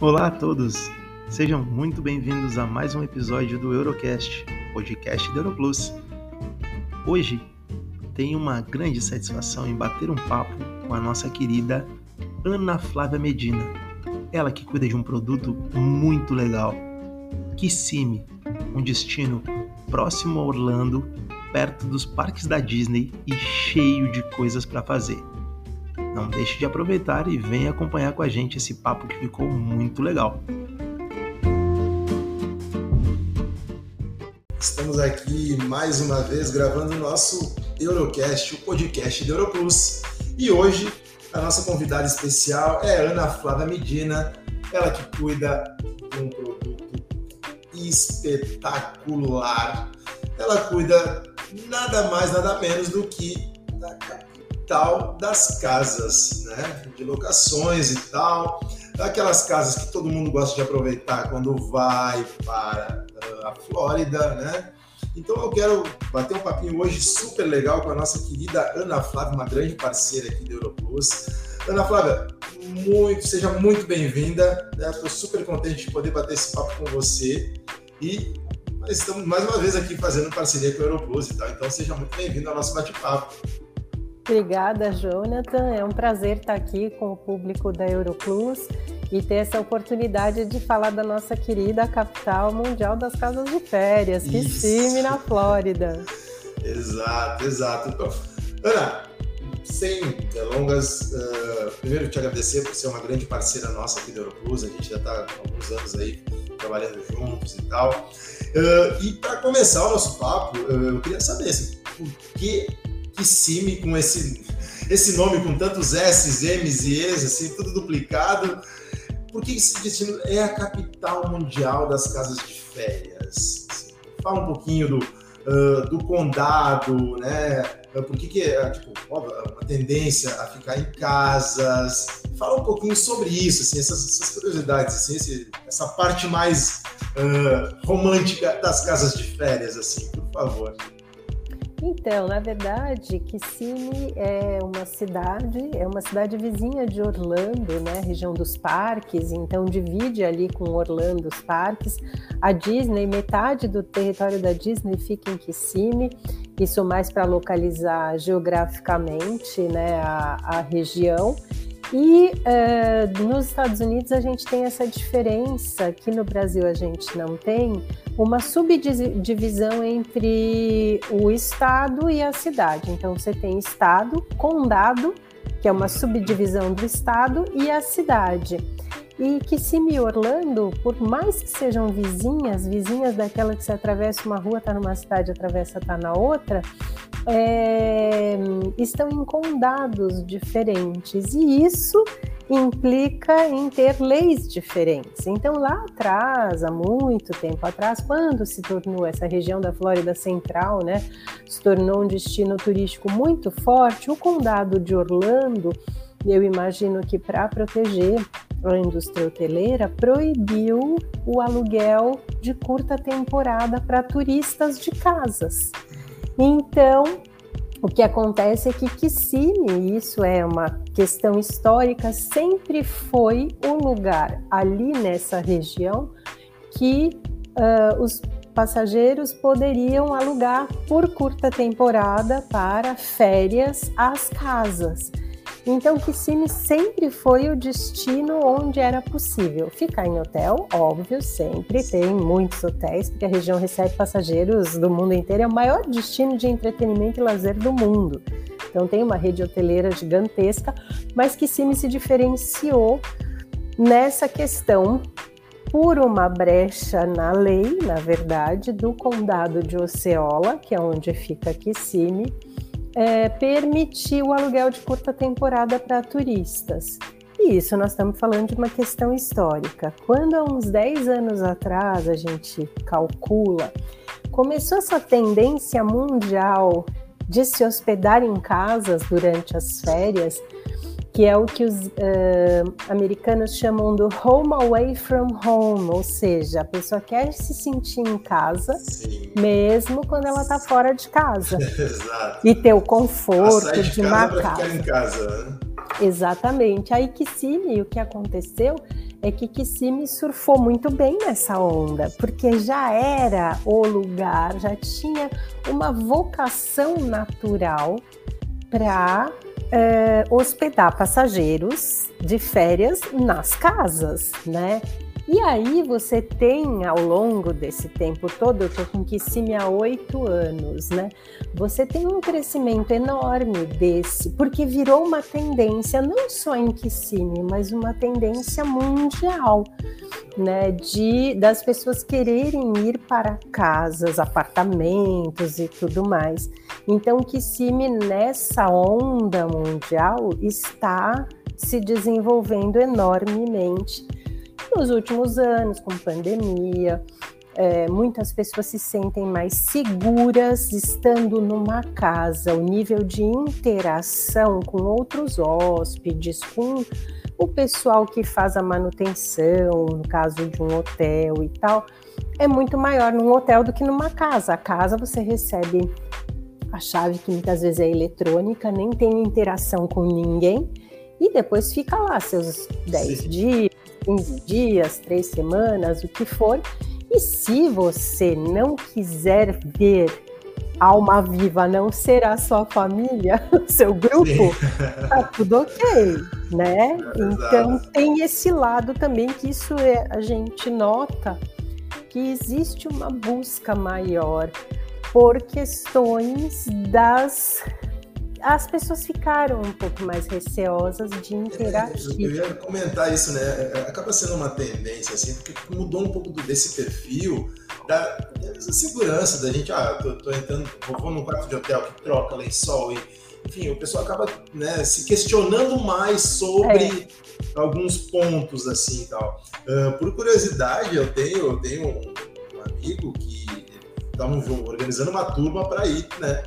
Olá a todos, sejam muito bem-vindos a mais um episódio do Eurocast, podcast da Europlus. Hoje tenho uma grande satisfação em bater um papo com a nossa querida Ana Flávia Medina, ela que cuida de um produto muito legal, Kissimmee, um destino próximo a Orlando, perto dos parques da Disney e cheio de coisas para fazer. Não deixe de aproveitar e venha acompanhar com a gente esse papo que ficou muito legal. Estamos aqui mais uma vez gravando o nosso Eurocast, o podcast do Europlus. E hoje a nossa convidada especial é Ana Flávia Medina, ela que cuida de um produto espetacular. Ela cuida nada mais, nada menos do que da das casas, né? De locações e tal. Daquelas casas que todo mundo gosta de aproveitar quando vai para uh, a Flórida, né? Então eu quero bater um papinho hoje super legal com a nossa querida Ana Flávia, uma grande parceira aqui do Europlus. Ana Flávia, muito, seja muito bem-vinda. Estou né? super contente de poder bater esse papo com você. E estamos mais uma vez aqui fazendo parceria com o Europlus e tal. Então seja muito bem-vindo ao nosso bate-papo. Obrigada, Jonathan. É um prazer estar aqui com o público da Europlus e ter essa oportunidade de falar da nossa querida capital mundial das casas de férias, Kissimmee, na Flórida. exato, exato. Então, Ana, sem delongas, uh, primeiro te agradecer por ser uma grande parceira nossa aqui da Europlus, a gente já está há alguns anos aí trabalhando juntos e tal. Uh, e para começar o nosso papo, uh, eu queria saber assim, por que Kissimmee com esse, esse nome com tantos S's, M's e E's, assim, tudo duplicado, por que esse destino é a capital mundial das casas de férias? Fala um pouquinho do, uh, do condado, né? Por que, que é tipo, uma tendência a ficar em casas? Fala um pouquinho sobre isso, assim, essas, essas curiosidades, assim, esse, essa parte mais uh, romântica das casas de férias, assim, por favor. Então, na verdade, Kissimmee é uma cidade, é uma cidade vizinha de Orlando, né, região dos parques, então divide ali com Orlando os parques. A Disney, metade do território da Disney fica em Kissimmee, isso mais para localizar geograficamente, né, a, a região. E uh, nos Estados Unidos a gente tem essa diferença que no Brasil a gente não tem, uma subdivisão entre o estado e a cidade. Então você tem estado, condado, que é uma subdivisão do estado, e a cidade. E Kissimmee e Orlando, por mais que sejam vizinhas, vizinhas daquela que você atravessa uma rua, está numa cidade, atravessa, está na outra, é, estão em condados diferentes. E isso implica em ter leis diferentes. Então, lá atrás, há muito tempo atrás, quando se tornou essa região da Flórida Central, né, se tornou um destino turístico muito forte, o condado de Orlando, eu imagino que para proteger a indústria hoteleira proibiu o aluguel de curta temporada para turistas de casas. Então, o que acontece é que Kissimmee, isso é uma questão histórica, sempre foi o lugar ali nessa região que uh, os passageiros poderiam alugar por curta temporada para férias as casas. Então, Kissimmee sempre foi o destino onde era possível. Ficar em hotel, óbvio, sempre. Tem muitos hotéis, porque a região recebe passageiros do mundo inteiro, é o maior destino de entretenimento e lazer do mundo. Então, tem uma rede hoteleira gigantesca, mas Kissimmee se diferenciou nessa questão por uma brecha na lei, na verdade, do condado de Osceola, que é onde fica Kissimmee, é, permitir o aluguel de curta temporada para turistas. E isso nós estamos falando de uma questão histórica. Quando há uns 10 anos atrás a gente calcula, começou essa tendência mundial de se hospedar em casas durante as férias, que é o que os uh, americanos chamam do home away from home, ou seja, a pessoa quer se sentir em casa, Sim. mesmo quando ela está fora de casa. Exato. E ter o conforto de, de uma casa. Ficar em casa. Né? Exatamente. Aí que sim, o que aconteceu é que Kissimmee surfou muito bem nessa onda, porque já era o lugar, já tinha uma vocação natural para é, hospedar passageiros de férias nas casas, né? E aí você tem, ao longo desse tempo todo, eu estou com Kissimmee há oito anos, né? Você tem um crescimento enorme desse, porque virou uma tendência, não só em Kissimmee, mas uma tendência mundial, né? De, das pessoas quererem ir para casas, apartamentos e tudo mais. Então, Kissimmee, nessa onda mundial, está se desenvolvendo enormemente nos últimos anos, com pandemia, é, muitas pessoas se sentem mais seguras estando numa casa. O nível de interação com outros hóspedes, com o pessoal que faz a manutenção, no caso de um hotel e tal, é muito maior num hotel do que numa casa. A casa você recebe a chave que muitas vezes é eletrônica, nem tem interação com ninguém, e depois fica lá seus 10 dias, 15 dias, três semanas, o que for. E se você não quiser ver alma viva não ser a sua família, seu grupo, tá tudo ok, né? É então tem esse lado também que isso é, a gente nota que existe uma busca maior por questões das as pessoas ficaram um pouco mais receosas de interagir. É, eu, ia comentar isso, né? É, é, acaba sendo uma tendência, assim, porque mudou um pouco desse perfil da, da segurança da gente. Ah, tô, tô entrando, vou num quarto de hotel que troca lençol e enfim, o pessoal acaba né, se questionando mais sobre é. alguns pontos assim e tal. Uh, por curiosidade, eu tenho, eu tenho um, um amigo que estavam organizando uma turma para ir, né?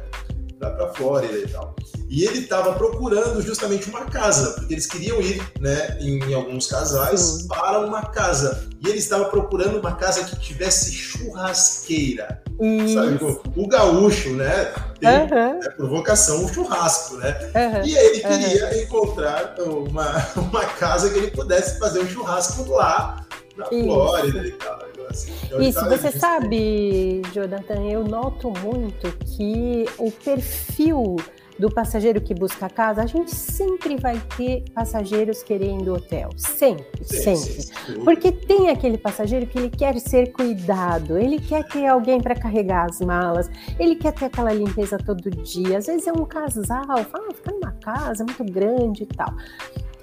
Para Flórida e tal. E ele estava procurando justamente uma casa, porque eles queriam ir, né, em alguns casais, para uma casa. E ele estava procurando uma casa que tivesse churrasqueira. Isso. Sabe, o gaúcho, né, tem uhum. né, por vocação o churrasco, né? Uhum. E ele queria uhum. encontrar uma, uma casa que ele pudesse fazer um churrasco lá na Isso. Flórida e tal. Assim, Isso, você sabe, Jonathan, eu noto muito que o perfil do passageiro que busca casa, a gente sempre vai ter passageiros querendo hotel. Sempre, sim, sempre. Sim, Porque tem aquele passageiro que ele quer ser cuidado, ele quer ter alguém para carregar as malas, ele quer ter aquela limpeza todo dia. Às vezes é um casal, fala, ah, fica numa casa muito grande e tal.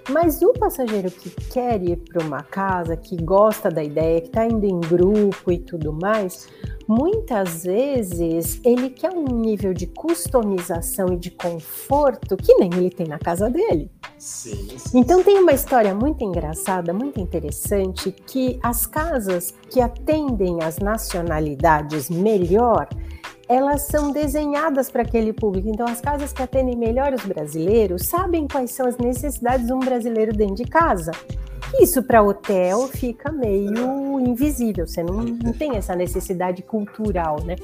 Mas o passageiro que quer ir para uma casa, que gosta da ideia, que está indo em grupo e tudo mais, muitas vezes ele quer um nível de customização e de conforto que nem ele tem na casa dele. Sim, sim, então tem uma história muito engraçada, muito interessante, que as casas que atendem as nacionalidades melhor, elas são desenhadas para aquele público. Então, as casas que atendem melhor os brasileiros sabem quais são as necessidades de um brasileiro dentro de casa. Isso para hotel fica meio invisível, você não, não tem essa necessidade cultural, né?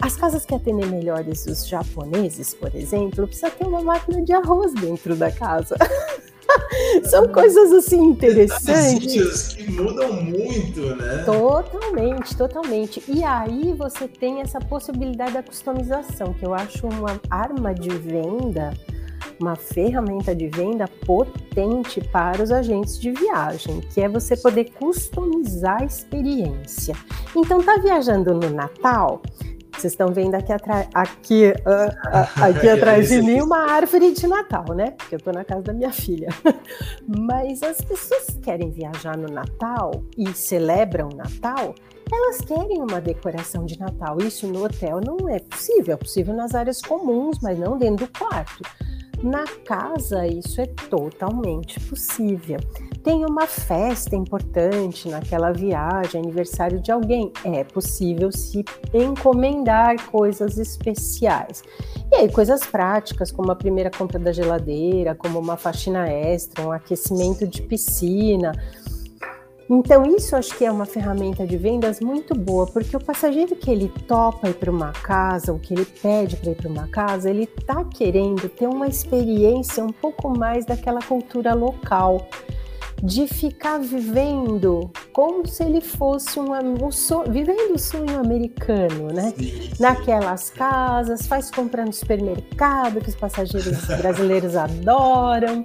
As casas que atendem melhores os japoneses, por exemplo, precisa ter uma máquina de arroz dentro da casa. São coisas assim interessantes. que mudam muito, né? Totalmente, totalmente. E aí você tem essa possibilidade da customização, que eu acho uma arma de venda, uma ferramenta de venda potente para os agentes de viagem, que é você poder customizar a experiência. Então, tá viajando no Natal? Vocês estão vendo aqui, aqui, uh, aqui atrás de mim uma árvore de Natal, né? Porque eu estou na casa da minha filha. Mas as pessoas que querem viajar no Natal e celebram o Natal, elas querem uma decoração de Natal. Isso no hotel não é possível. É possível nas áreas comuns, mas não dentro do quarto. Na casa, isso é totalmente possível. Tem uma festa importante naquela viagem, aniversário de alguém, é possível se encomendar coisas especiais. E aí, coisas práticas, como a primeira compra da geladeira, como uma faxina extra, um aquecimento de piscina então, isso acho que é uma ferramenta de vendas muito boa, porque o passageiro que ele topa ir para uma casa, ou que ele pede para ir para uma casa, ele está querendo ter uma experiência um pouco mais daquela cultura local. De ficar vivendo como se ele fosse um, um sonho, vivendo o sonho americano, né? Sim, sim. Naquelas casas, faz comprar no supermercado que os passageiros brasileiros adoram.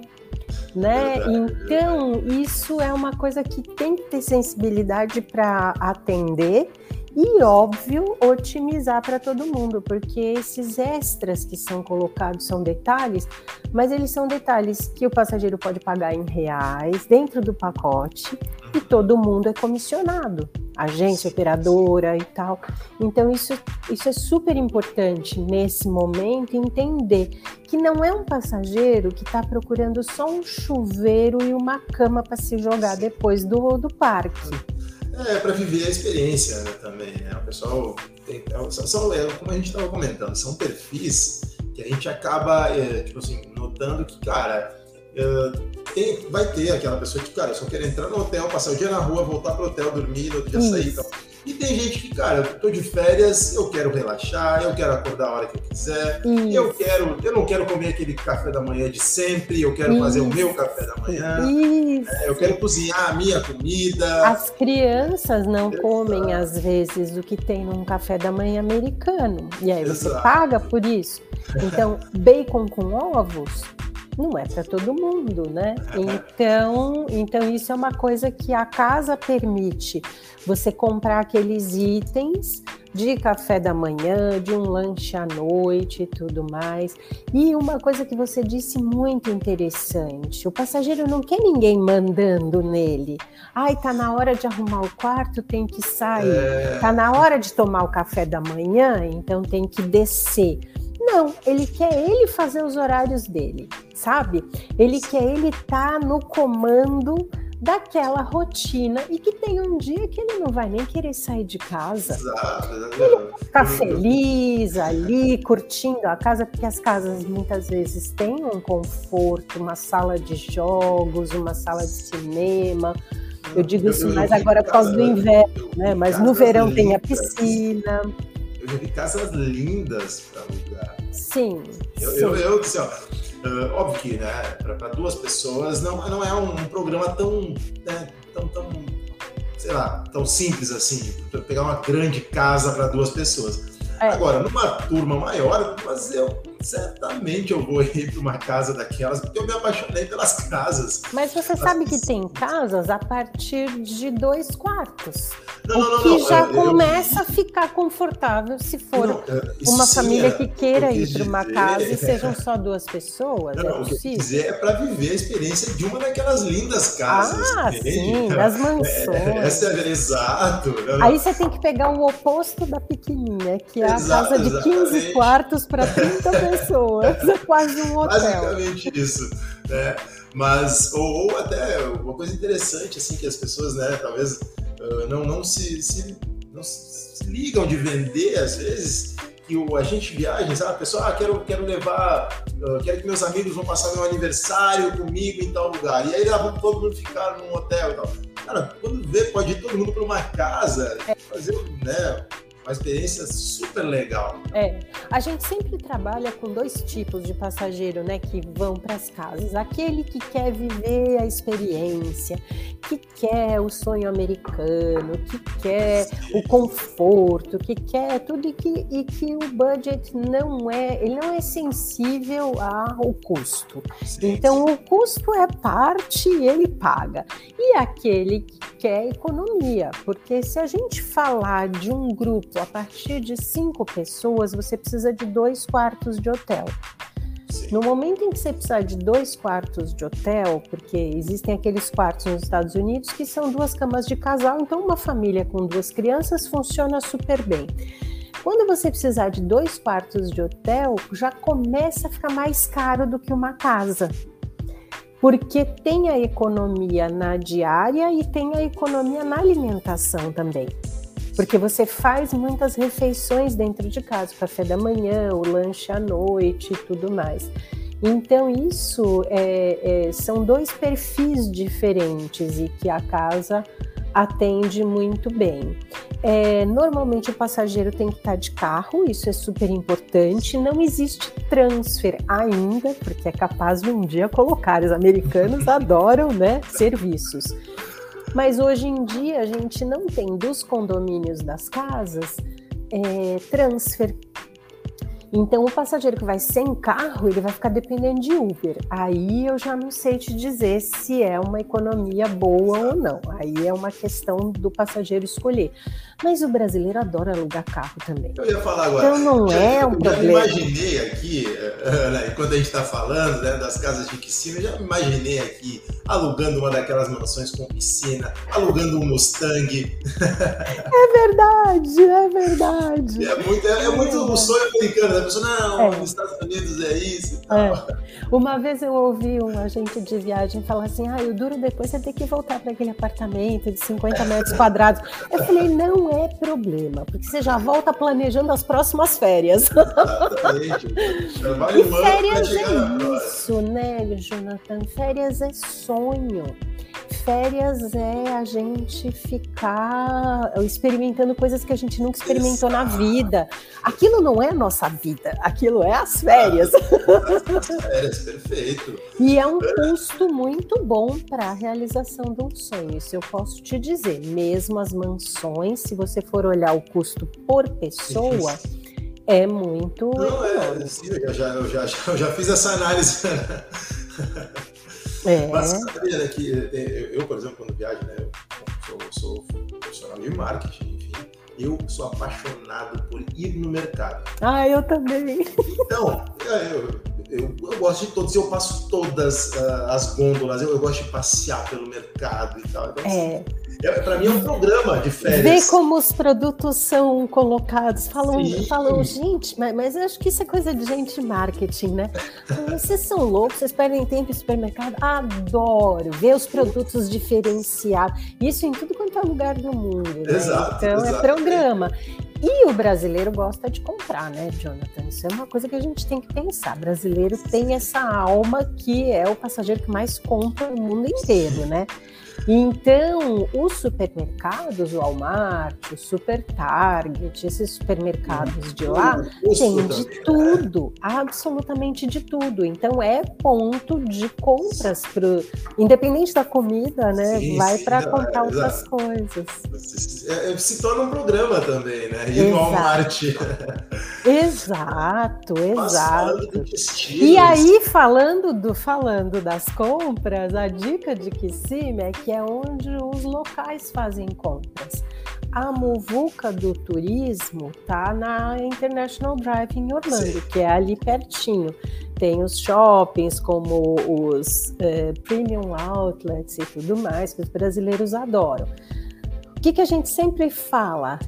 Né? Então, isso é uma coisa que tem que ter sensibilidade para atender e, óbvio, otimizar para todo mundo, porque esses extras que são colocados são detalhes, mas eles são detalhes que o passageiro pode pagar em reais dentro do pacote e todo mundo é comissionado, agência operadora e tal. Então, isso, isso é super importante nesse momento entender que não é um passageiro que está procurando só um chuveiro e uma cama para se jogar depois do, do parque é, para viver a experiência né, também, né? O pessoal tem, é, são, é, como a gente estava comentando, são perfis que a gente acaba, é, tipo assim, notando que, cara, é, tem, vai ter aquela pessoa que, cara, eu só quero entrar no hotel, passar o dia na rua, voltar pro hotel, dormir, no outro dia sair e tal. E tem gente que, cara, eu tô de férias, eu quero relaxar, eu quero acordar a hora que eu quiser, Isso. eu quero, eu não quero comer aquele café da manhã de sempre, eu quero Isso. fazer o meu café da manhã, é, eu quero cozinhar a minha comida. As crianças não Exato. comem, às vezes, o que tem num café da manhã americano. E aí você Exato. paga por isso. Então, bacon com ovos não é para todo mundo, né? Então, então isso é uma coisa que a casa permite você comprar aqueles itens de café da manhã, de um lanche à noite e tudo mais. E uma coisa que você disse muito interessante: o passageiro não quer ninguém mandando nele. Ai, tá na hora de arrumar o quarto, tem que sair. É... Tá na hora de tomar o café da manhã, então tem que descer. Não, ele quer ele fazer os horários dele, sabe? Ele quer ele estar tá no comando daquela rotina e que tem um dia que ele não vai nem querer sair de casa. Exato. Ele ficar feliz ali, curtindo a casa, porque as casas muitas vezes têm um conforto, uma sala de jogos, uma sala de cinema. Eu digo isso mais agora por causa do inverno, né? Mas no verão tem a piscina. Eu já vi casas lindas para alugar. Sim. Eu, sim. eu, eu assim, ó, uh, óbvio que, né, para duas pessoas não, não é um, um programa tão, né, tão, tão, sei lá, tão simples assim, pegar uma grande casa para duas pessoas. É. Agora, numa turma maior, mas eu certamente eu vou ir para uma casa daquelas, porque eu me apaixonei pelas casas. Mas você sabe que tem casas a partir de dois quartos. Não, o não, que não, já eu, começa eu... a ficar confortável se for uma família é, que queira ir para uma casa e sejam só duas pessoas. Não, é o que eu quiser é para viver a experiência de uma daquelas lindas casas. Ah, sim, das mansões. É, essa é, exato. Aí você tem que pegar o oposto da pequenininha, que é a Exato, casa de 15 exatamente. quartos para 30 pessoas. É quase um hotel. Basicamente isso. Né? Mas, ou, ou, até uma coisa interessante, assim, que as pessoas, né, talvez uh, não, não, se, se, não se ligam de vender, às vezes, que o agente de viagem, sabe? A pessoa, ah, quero, quero levar, uh, quero que meus amigos vão passar meu aniversário comigo em tal lugar. E aí lá vamos todo mundo ficar num hotel e tal. Cara, quando vê, pode ir todo mundo para uma casa, fazer, né? Uma experiência super legal. É, a gente sempre trabalha com dois tipos de passageiro, né, que vão para as casas. Aquele que quer viver a experiência, que quer o sonho americano, que quer Sim. o conforto, que quer tudo e que, e que o budget não é, ele não é sensível ao custo. Sim. Então o custo é parte e ele paga. E aquele que quer economia, porque se a gente falar de um grupo a partir de cinco pessoas, você precisa de dois quartos de hotel. Sim. No momento em que você precisar de dois quartos de hotel, porque existem aqueles quartos nos Estados Unidos que são duas camas de casal, então uma família com duas crianças funciona super bem. Quando você precisar de dois quartos de hotel, já começa a ficar mais caro do que uma casa. Porque tem a economia na diária e tem a economia na alimentação também porque você faz muitas refeições dentro de casa, café da manhã, o lanche à noite e tudo mais. Então, isso é, é, são dois perfis diferentes e que a casa atende muito bem. É, normalmente o passageiro tem que estar de carro, isso é super importante. Não existe transfer ainda, porque é capaz de um dia colocar. Os americanos adoram né, serviços. Mas hoje em dia a gente não tem dos condomínios das casas é, transfer então, o passageiro que vai sem carro, ele vai ficar dependendo de Uber. Aí eu já não sei te dizer se é uma economia boa ou não. Aí é uma questão do passageiro escolher. Mas o brasileiro adora alugar carro também. Eu ia falar agora. Então não já, é um eu problema. Eu imaginei aqui, né, quando a gente está falando né, das casas de piscina, eu já imaginei aqui alugando uma daquelas mansões com piscina, alugando um Mustang. É verdade, é verdade. É muito, é, é muito um sonho americano? A pessoa, não, é. nos Estados Unidos é isso e tal. É. Uma vez eu ouvi um agente de viagem falar assim: ah, o duro depois é ter que voltar para aquele apartamento de 50 metros quadrados. Eu falei: não é problema, porque você já volta planejando as próximas férias. Exatamente. e férias é isso, né, Jonathan? Férias é sonho. Férias é a gente ficar experimentando coisas que a gente nunca experimentou Exato. na vida. Aquilo não é a nossa vida, aquilo é as férias. As férias, perfeito. E é um custo muito bom para a realização de um sonho. Isso eu posso te dizer. Mesmo as mansões, se você for olhar o custo por pessoa. é muito. Não, é, sim, eu, já, eu, já, eu já fiz essa análise. É. Mas sabia né, que eu, eu, por exemplo, quando viajo, né, eu sou, sou profissional de marketing, enfim, eu sou apaixonado por ir no mercado. Ah, eu também. Então, é, eu, eu, eu gosto de todos, eu passo todas uh, as gôndolas, eu, eu, gosto de passear pelo mercado e tal. Então, é. Assim, é, para mim é um programa de férias. Ver como os produtos são colocados. Falam, falam gente, mas, mas acho que isso é coisa de gente marketing, né? Vocês são loucos, vocês perdem tempo em supermercado. Adoro ver os produtos diferenciados. Isso em tudo quanto é lugar do mundo. Né? Exato, então é exato. é programa. E o brasileiro gosta de comprar, né, Jonathan? Isso é uma coisa que a gente tem que pensar. O brasileiro tem essa alma que é o passageiro que mais compra no mundo inteiro, né? Então, os supermercados, o Walmart, o Super Target, esses supermercados de lá, tem de né? tudo, absolutamente de tudo. Então, é ponto de compras pro, independente da comida, né? Sim, vai para comprar é, outras exato. coisas. É, é, se torna um programa também, né? E no Walmart. Exato, exato. E aí, falando do falando das compras, a dica de Kissimmee é que é onde os locais fazem compras. A muvuca do turismo tá na International Drive em Orlando, Sim. que é ali pertinho. Tem os shoppings como os eh, premium outlets e tudo mais que os brasileiros adoram. O que, que a gente sempre fala?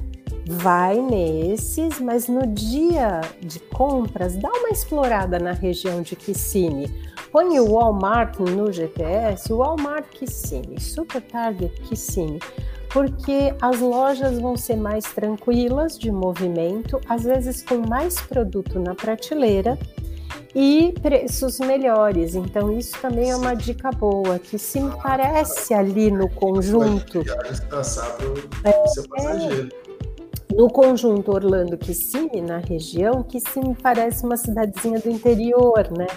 vai nesses, mas no dia de compras, dá uma explorada na região de Kissimmee. Põe o Walmart no GPS, o Walmart Kissimmee, Super Target Kissimmee, porque as lojas vão ser mais tranquilas de movimento, às vezes com mais produto na prateleira e preços melhores. Então, isso também é uma dica boa, que se me parece ali no conjunto. É. É, no conjunto Orlando Kissimmee, na região, Kissimmee parece uma cidadezinha do interior, né?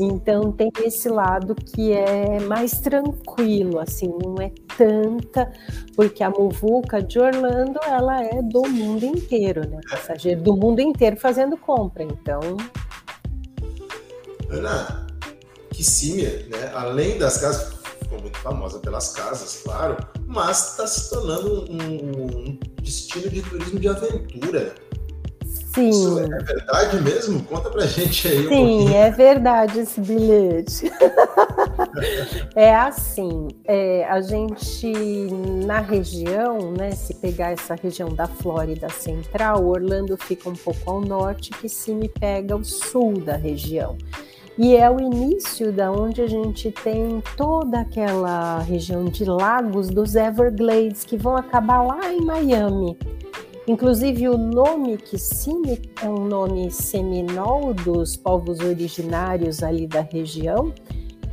Então tem esse lado que é mais tranquilo, assim, não é tanta, porque a muvuca de Orlando, ela é do mundo inteiro, né? Passageiro do mundo inteiro fazendo compra, então... Ana, Kissimmee, né? Além das casas, ficou muito famosa pelas casas, claro, mas está se tornando um, um, destino de turismo de aventura. Sim. Isso é verdade mesmo? Conta pra gente aí. Sim, um é verdade esse bilhete. é assim, é, a gente na região, né, se pegar essa região da Flórida Central, Orlando fica um pouco ao norte, que se me pega o sul da região. E é o início da onde a gente tem toda aquela região de lagos dos Everglades que vão acabar lá em Miami. Inclusive o nome Kissimmee é um nome seminol dos povos originários ali da região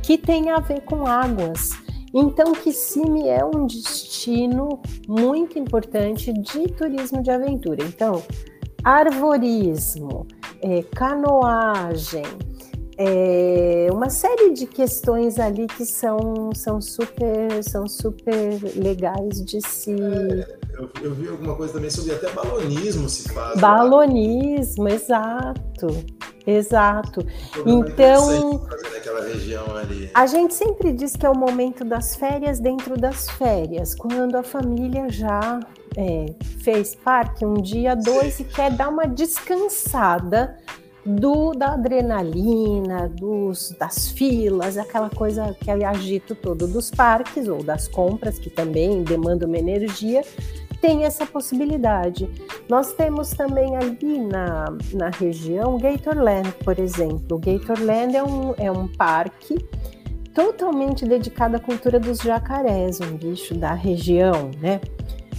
que tem a ver com águas. Então, Kissimmee é um destino muito importante de turismo de aventura. Então, arvorismo, é, canoagem, é, uma série de questões ali que são, são, super, são super legais de se. É, eu, eu, vi alguma coisa também sobre até balonismo se faz. Balonismo, lá. exato. Exato. Então, a gente sempre diz que é o momento das férias dentro das férias, quando a família já é, fez parque um dia, dois Sim. e quer dar uma descansada do da adrenalina, dos, das filas, aquela coisa que é agito todo dos parques ou das compras, que também demandam uma energia, tem essa possibilidade. Nós temos também ali na, na região Gatorland, por exemplo. O Gatorland é um, é um parque totalmente dedicado à cultura dos jacarés, um bicho da região, né?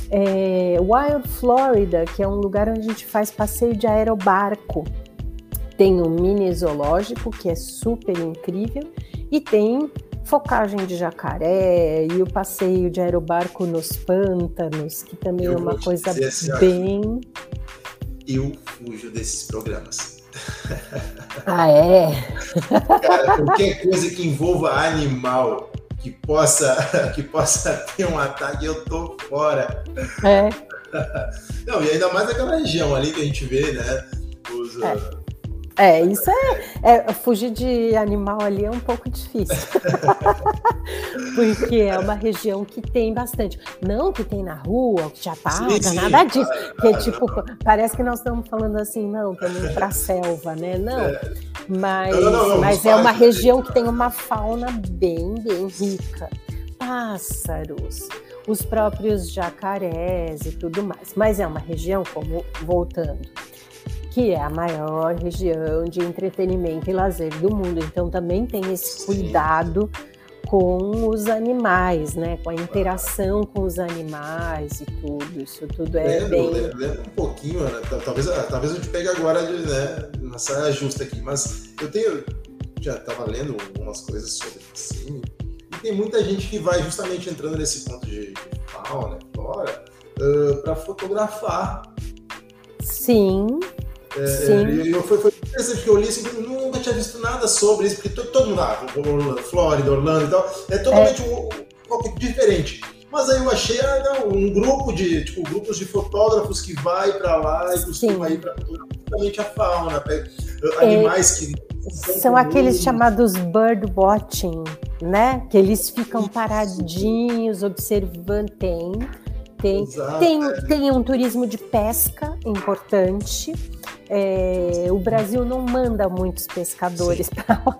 É, Wild Florida, que é um lugar onde a gente faz passeio de aerobarco. Tem um mini zoológico que é super incrível e tem focagem de jacaré e o passeio de aerobarco nos pântanos, que também eu é uma coisa assim, bem. Eu fujo desses programas. Ah, é? Cara, qualquer coisa que envolva animal que possa, que possa ter um ataque, eu tô fora. É. Não, e ainda mais aquela região ali que a gente vê, né? Os, é. É, isso é, é, Fugir de animal ali é um pouco difícil. Porque é uma região que tem bastante. Não que tem na rua, que já passa, sim, nada disso. Claro, que é tipo, parece que nós estamos falando assim, não, estamos para a selva, né? Não. É. Mas, não, não, não, mas é uma região que tem uma fauna bem, bem rica. Pássaros, os próprios jacarés e tudo mais. Mas é uma região, como voltando que é a maior região de entretenimento e lazer do mundo. Então também tem esse cuidado com os animais, né? Com a interação com os animais e tudo. Isso tudo é lembro, bem. Lembro, um pouquinho, né? Talvez, talvez eu te pegue agora né, na saia justa aqui, mas eu tenho. Já estava lendo algumas coisas sobre assim, e tem muita gente que vai justamente entrando nesse ponto de, de fauna, flora, uh, para fotografar. Sim. É, Sim. E eu, foi, foi interessante que eu li assim, nunca tinha visto nada sobre isso, porque todo, todo mundo, ah, Flórida, Orlando e tal, é totalmente é. Um, um, diferente. Mas aí eu achei ah, não, um grupo de, tipo, grupos de fotógrafos que vai para lá e costuma ir para justamente a fauna, animais é, que são aqueles chamados bird watching, né? Que eles ficam paradinhos observando. Tem, tem, Exato, tem, é. tem um turismo de pesca importante. É, o Brasil não manda muitos pescadores para lá,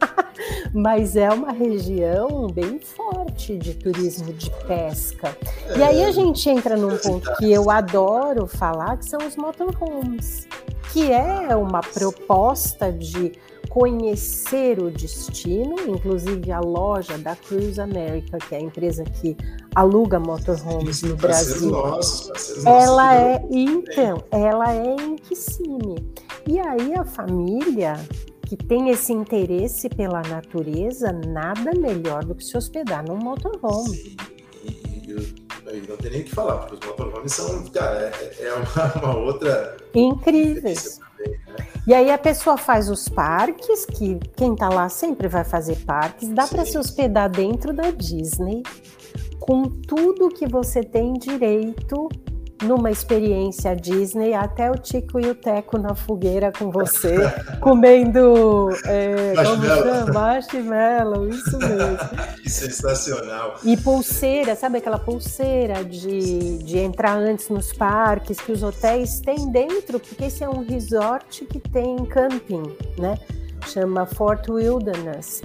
mas é uma região bem forte de turismo de pesca. É. E aí a gente entra num ponto que eu adoro falar, que são os motorhomes, que é uma proposta de conhecer o destino, inclusive a loja da Cruise America, que é a empresa que aluga motorhomes no Brasil. Nossos, ela é, então, ela é em Kissimmee. E aí a família que tem esse interesse pela natureza, nada melhor do que se hospedar num motorhome. Sim, e, não tem nem o que falar, porque os motorhomes são, cara, é, é uma, uma outra... Incríveis. Né? E aí a pessoa faz os parques, que quem tá lá sempre vai fazer parques, dá para se hospedar dentro da Disney, com tudo que você tem direito numa experiência Disney, até o Tico e o Teco na fogueira com você, comendo é, marshmallow. marshmallow, isso mesmo. Que sensacional. E pulseira, sabe aquela pulseira de, de entrar antes nos parques que os hotéis têm dentro, porque esse é um resort que tem camping, né? Chama Fort Wilderness.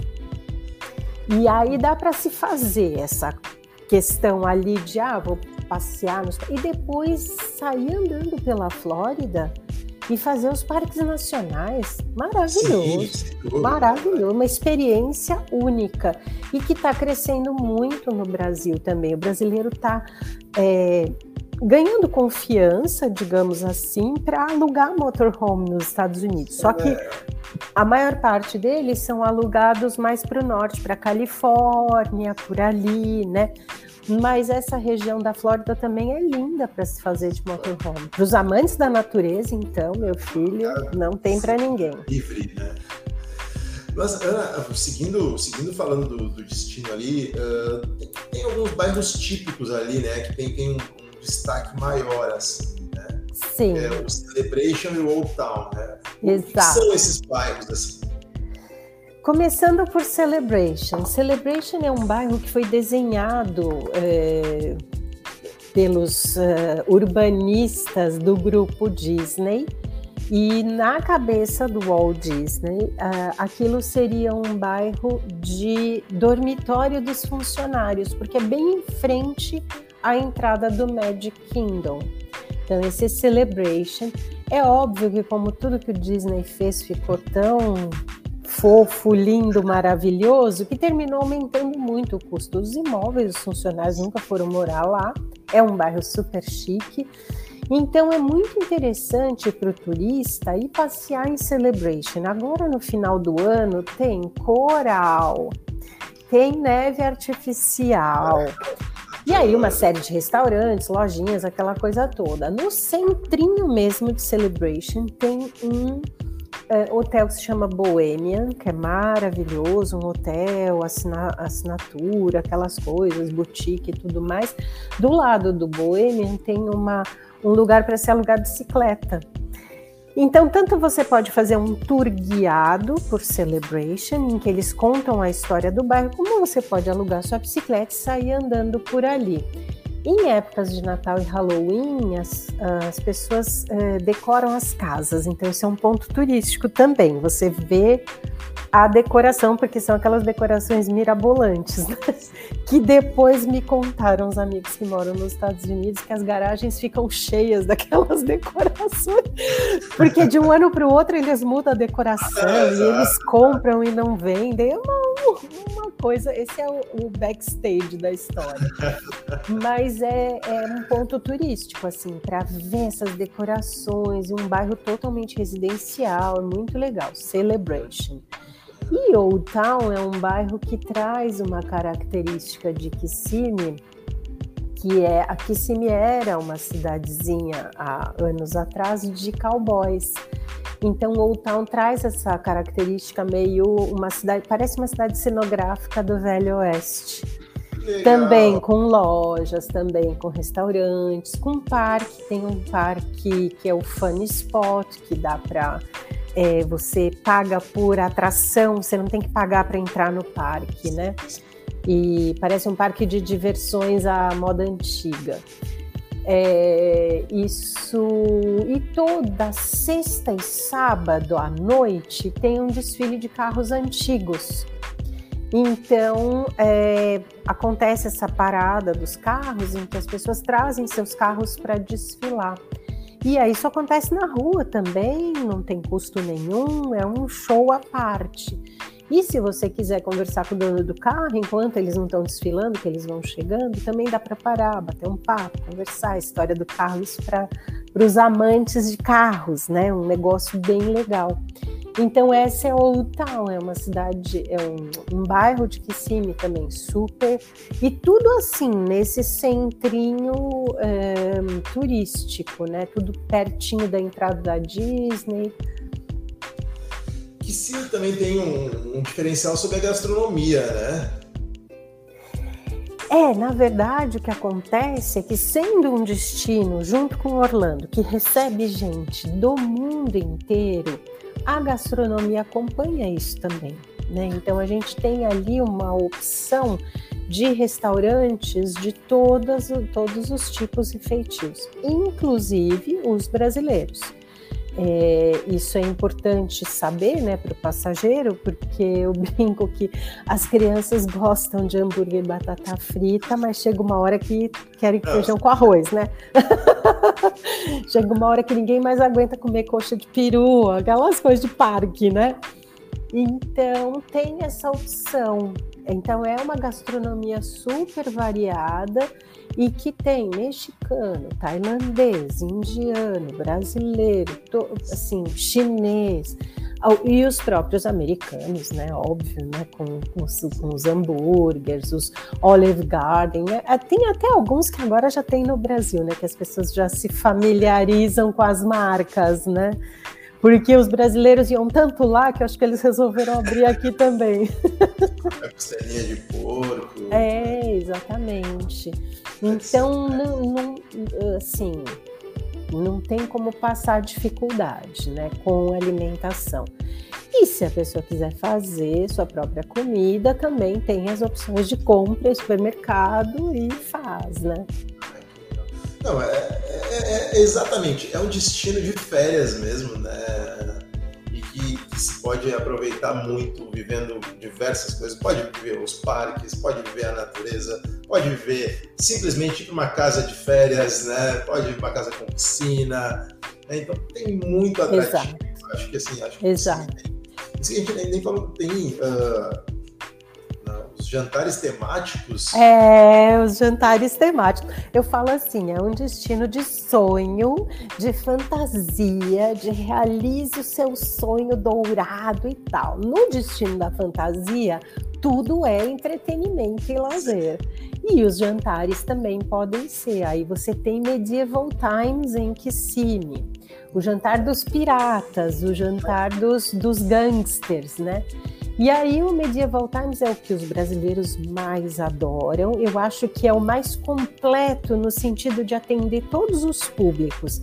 E aí dá para se fazer essa questão ali de, ah, vou passear nos... e depois sair andando pela Flórida e fazer os parques nacionais. Maravilhoso, Sim, maravilhoso, uma experiência única e que está crescendo muito no Brasil também. O brasileiro está é, ganhando confiança, digamos assim, para alugar motorhome nos Estados Unidos. Só que a maior parte deles são alugados mais para o norte, para Califórnia, por ali, né? Mas essa região da Flórida também é linda para se fazer de motorhome. Para os amantes da natureza, então, meu filho, não tem para ninguém. Livre, né? Mas, Ana, seguindo, seguindo falando do, do destino ali, uh, tem, tem, alguns bairros típicos ali, né? Que tem, tem um, um destaque maior, assim, né? Sim. É, o Celebration e o Old Town, né? Exato. O que são esses bairros, assim? Começando por Celebration. Celebration é um bairro que foi desenhado é, pelos uh, urbanistas do grupo Disney. E na cabeça do Walt Disney, uh, aquilo seria um bairro de dormitório dos funcionários, porque é bem em frente à entrada do Magic Kingdom. Então, esse Celebration. É óbvio que, como tudo que o Disney fez ficou tão fofo, lindo, maravilhoso, que terminou aumentando muito o custo dos imóveis, os funcionários nunca foram morar lá, é um bairro super chique. Então é muito interessante para o turista ir passear em Celebration. Agora no final do ano tem coral, tem neve artificial. E aí uma série de restaurantes, lojinhas, aquela coisa toda. No centrinho mesmo de Celebration tem um uh, hotel que se chama Bohemian, que é maravilhoso, um hotel, assina, assinatura, aquelas coisas, boutique e tudo mais. Do lado do Bohemian tem uma, um lugar para se alugar bicicleta. Então, tanto você pode fazer um tour guiado por Celebration, em que eles contam a história do bairro, como você pode alugar sua bicicleta e sair andando por ali. Em épocas de Natal e Halloween, as, as pessoas uh, decoram as casas, então isso é um ponto turístico também. Você vê a decoração, porque são aquelas decorações mirabolantes, né? que depois me contaram os amigos que moram nos Estados Unidos que as garagens ficam cheias daquelas decorações, porque de um ano para o outro eles mudam a decoração e eles compram e não vendem. É uma, uma coisa, esse é o, o backstage da história. Mas é, é um ponto turístico, assim, para ver essas decorações, um bairro totalmente residencial, muito legal. Celebration. E Old Town é um bairro que traz uma característica de Kissimmee, que é a Kissimmee era uma cidadezinha há anos atrás de cowboys. Então Old Town traz essa característica meio uma cidade, parece uma cidade cenográfica do Velho Oeste. Também com lojas, também com restaurantes, com parque, tem um parque que é o Funny Spot, que dá para é, você paga por atração, você não tem que pagar para entrar no parque, né? E parece um parque de diversões à moda antiga. É, isso e toda sexta e sábado à noite tem um desfile de carros antigos. Então é, acontece essa parada dos carros em que as pessoas trazem seus carros para desfilar. E aí isso acontece na rua também, não tem custo nenhum, é um show à parte. E se você quiser conversar com o dono do carro, enquanto eles não estão desfilando, que eles vão chegando, também dá para parar, bater um papo, conversar a história do carro, isso para os amantes de carros, né? Um negócio bem legal. Então essa é Old Town, é uma cidade, é um, um bairro de Kissimmee também super e tudo assim nesse centrinho é, turístico, né? Tudo pertinho da entrada da Disney. Kissimmee também tem um, um diferencial sobre a gastronomia, né? É, na verdade, o que acontece é que, sendo um destino, junto com Orlando, que recebe gente do mundo inteiro, a gastronomia acompanha isso também. Né? Então a gente tem ali uma opção de restaurantes de todas, todos os tipos e feitios, inclusive os brasileiros. É, isso é importante saber né, para o passageiro, porque eu brinco que as crianças gostam de hambúrguer e batata frita, mas chega uma hora que querem feijão com arroz, né? chega uma hora que ninguém mais aguenta comer coxa de peru, aquelas coisas de parque, né? Então tem essa opção. Então é uma gastronomia super variada e que tem mexicano, tailandês, indiano, brasileiro, assim, chinês, e os próprios americanos, né? Óbvio, né? Com, com, os, com os hambúrgueres, os Olive Garden. Né? É, tem até alguns que agora já tem no Brasil, né? Que as pessoas já se familiarizam com as marcas, né? Porque os brasileiros iam tanto lá que eu acho que eles resolveram abrir aqui também. É costelinha de porco. É, exatamente. Então, não, não, assim, não tem como passar dificuldade né, com alimentação. E se a pessoa quiser fazer sua própria comida, também tem as opções de compra, supermercado e faz, né? Não, é, é, é, exatamente, é um destino de férias mesmo, né? E que, se pode aproveitar muito vivendo diversas coisas. Pode viver os parques, pode viver a natureza, pode viver simplesmente ir uma casa de férias, né? Pode ir para uma casa com piscina. Né? Então tem muito atrativo. Exato. Acho que assim, acho que Exato. Que a gente nem, nem falou, tem. Uh, jantares temáticos? É, os jantares temáticos. Eu falo assim, é um destino de sonho, de fantasia, de realize o seu sonho dourado e tal. No destino da fantasia, tudo é entretenimento e lazer. E os jantares também podem ser. Aí você tem Medieval Times em Kissimmee, o jantar dos piratas, o jantar dos, dos gangsters, né? E aí o Medieval Times é o que os brasileiros mais adoram. Eu acho que é o mais completo no sentido de atender todos os públicos.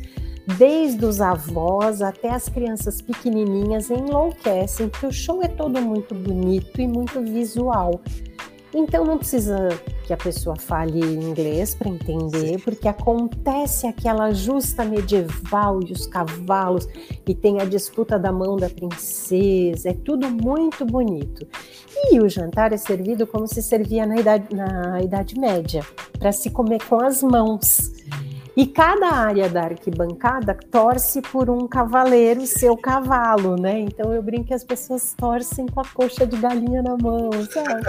Desde os avós até as crianças pequenininhas enlouquecem, porque o show é todo muito bonito e muito visual. Então não precisa que a pessoa fale inglês para entender, porque acontece aquela justa medieval e os cavalos e tem a disputa da mão da princesa, é tudo muito bonito. E o jantar é servido como se servia na Idade, na idade Média, para se comer com as mãos. E cada área da arquibancada torce por um cavaleiro e seu cavalo, né? Então eu brinco que as pessoas torcem com a coxa de galinha na mão, sabe?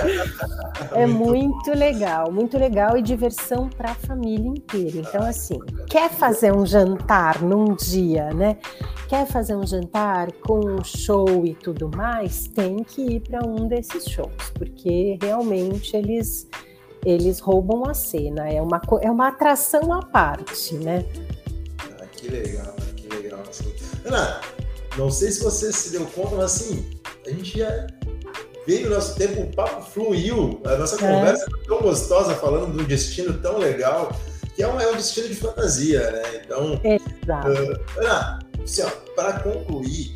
É muito legal, muito legal e diversão para a família inteira. Então, assim, quer fazer um jantar num dia, né? Quer fazer um jantar com um show e tudo mais, tem que ir para um desses shows, porque realmente eles eles roubam a cena. É uma, é uma atração à parte, né? Ah, que legal, que legal. Ana, não sei se você se deu conta, mas assim, a gente já veio o nosso tempo, o papo fluiu, a nossa é. conversa foi tão gostosa, falando de um destino tão legal, que é um, é um destino de fantasia, né? Então, Exato. Uh, Ana, assim, para concluir,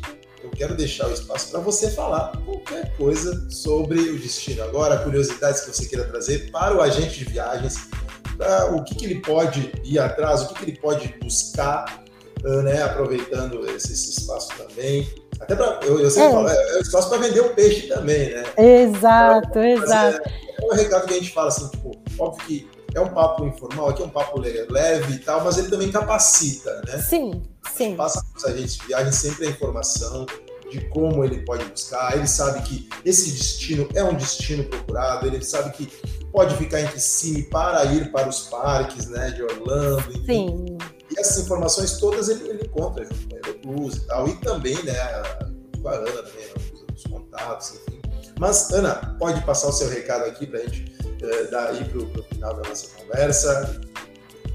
quero deixar o espaço para você falar qualquer coisa sobre o destino. Agora, curiosidades que você queira trazer para o agente de viagens, para o que, que ele pode ir atrás, o que, que ele pode buscar, ah, né, aproveitando esse, esse espaço também. Até para, eu, eu sempre é. falo, é, é espaço para vender o peixe também, né? Exato, então, exato. É, é um recado que a gente fala assim, tipo, óbvio que é um papo informal, aqui é um papo leve e tal, mas ele também capacita, né? Sim, sim. Passa para os agentes de viagem sempre a informação de como ele pode buscar, ele sabe que esse destino é um destino procurado, ele sabe que pode ficar entre si para ir para os parques, né, de Orlando, enfim. Sim. E essas informações todas ele, ele encontra junto com a e tal, e também, né, a Ana também, né, os contatos, enfim. Mas, Ana, pode passar o seu recado aqui para a gente é, dar aí para o final da nossa conversa.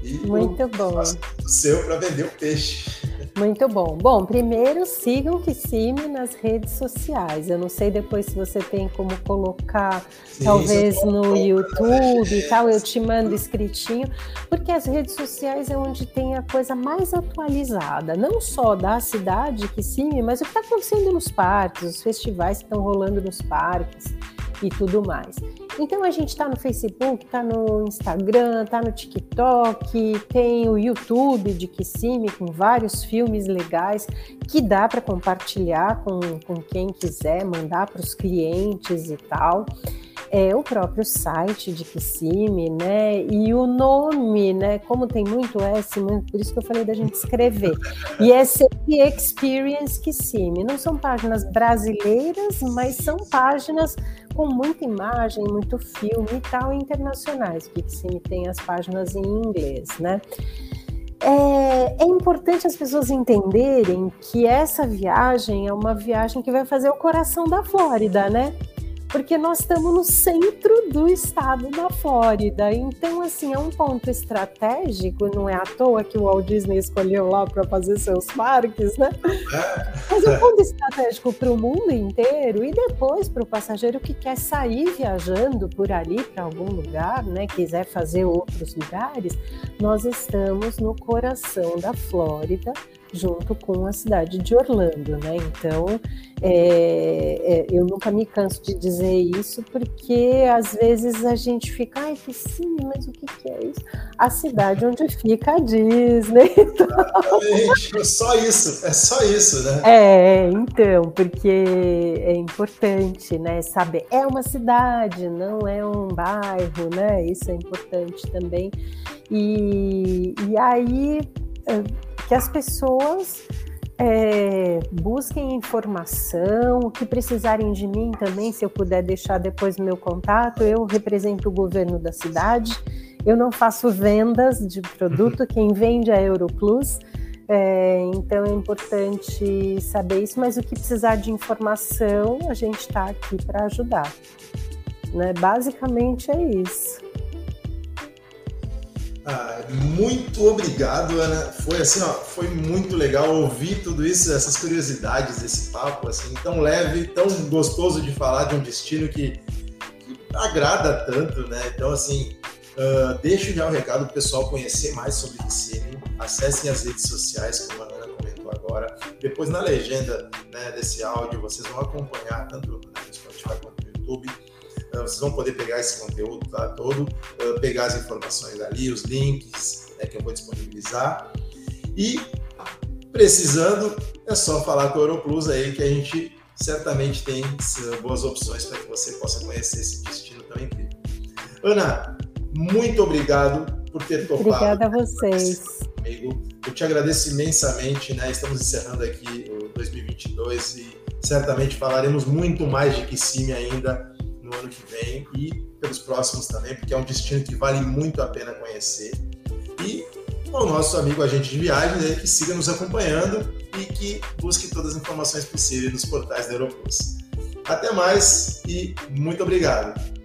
E Muito bom. O seu para vender o peixe. Muito bom. Bom, primeiro sigam o Kissime nas redes sociais. Eu não sei depois se você tem como colocar, Sim, talvez no YouTube e tal, eu te mando escritinho, porque as redes sociais é onde tem a coisa mais atualizada, não só da cidade Kissime, mas o que está acontecendo nos parques, os festivais que estão rolando nos parques e tudo mais. Então a gente está no Facebook, está no Instagram, está no TikTok, tem o YouTube de Kissimmee com vários filmes legais que dá para compartilhar com, com quem quiser, mandar para os clientes e tal. é o próprio site de Kissimmee, né? E o nome, né? Como tem muito S, por isso que eu falei da gente escrever. E é sempre Experience Kissimmee. Não são páginas brasileiras, mas são páginas com muita imagem, muito filme e tal, internacionais. O Kissimmee tem as páginas em inglês, né? É, é, importante as pessoas entenderem que essa viagem é uma viagem que vai fazer o coração da Flórida, né? Porque nós estamos no centro do estado da Flórida. Então, assim, é um ponto estratégico, não é à toa que o Walt Disney escolheu lá para fazer seus parques, né? É. Mas é um ponto estratégico para o mundo inteiro e depois para o passageiro que quer sair viajando por ali para algum lugar, né? Quiser fazer outros lugares, nós estamos no coração da Flórida junto com a cidade de Orlando, né? Então, é, é, eu nunca me canso de dizer isso, porque às vezes a gente fica, ai, que sim, mas o que, que é isso? A cidade onde fica a Disney. Exatamente, é só isso, é só isso, né? É, então, porque é importante, né, saber, é uma cidade, não é um bairro, né? Isso é importante também. E, e aí que as pessoas é, busquem informação, o que precisarem de mim também, se eu puder deixar depois meu contato, eu represento o governo da cidade, eu não faço vendas de produto, quem vende é a Europlus, é, então é importante saber isso, mas o que precisar de informação, a gente está aqui para ajudar. Né? Basicamente é isso. Ah, muito obrigado, Ana. Foi assim, ó, foi muito legal ouvir tudo isso, essas curiosidades, esse papo assim tão leve, tão gostoso de falar de um destino que, que agrada tanto, né? Então assim, uh, deixo já o recado para o pessoal conhecer mais sobre Kissimmee. Acessem as redes sociais, como a Ana comentou agora. Depois na legenda né, desse áudio vocês vão acompanhar tanto no Spotify quanto no YouTube então, vocês vão poder pegar esse conteúdo tá, todo, uh, pegar as informações ali, os links né, que eu vou disponibilizar. E precisando, é só falar com o Europlus aí que a gente certamente tem boas opções para que você possa conhecer esse destino tão incrível. Ana, muito obrigado por ter topado. Obrigada a vocês. Comigo. Eu te agradeço imensamente, né? Estamos encerrando aqui o 2022 e certamente falaremos muito mais de Kissimmee ainda ano que vem e pelos próximos também, porque é um destino que vale muito a pena conhecer. E o nosso amigo agente de viagem, né, que siga nos acompanhando e que busque todas as informações possíveis nos portais da Aeroplus. Até mais e muito obrigado.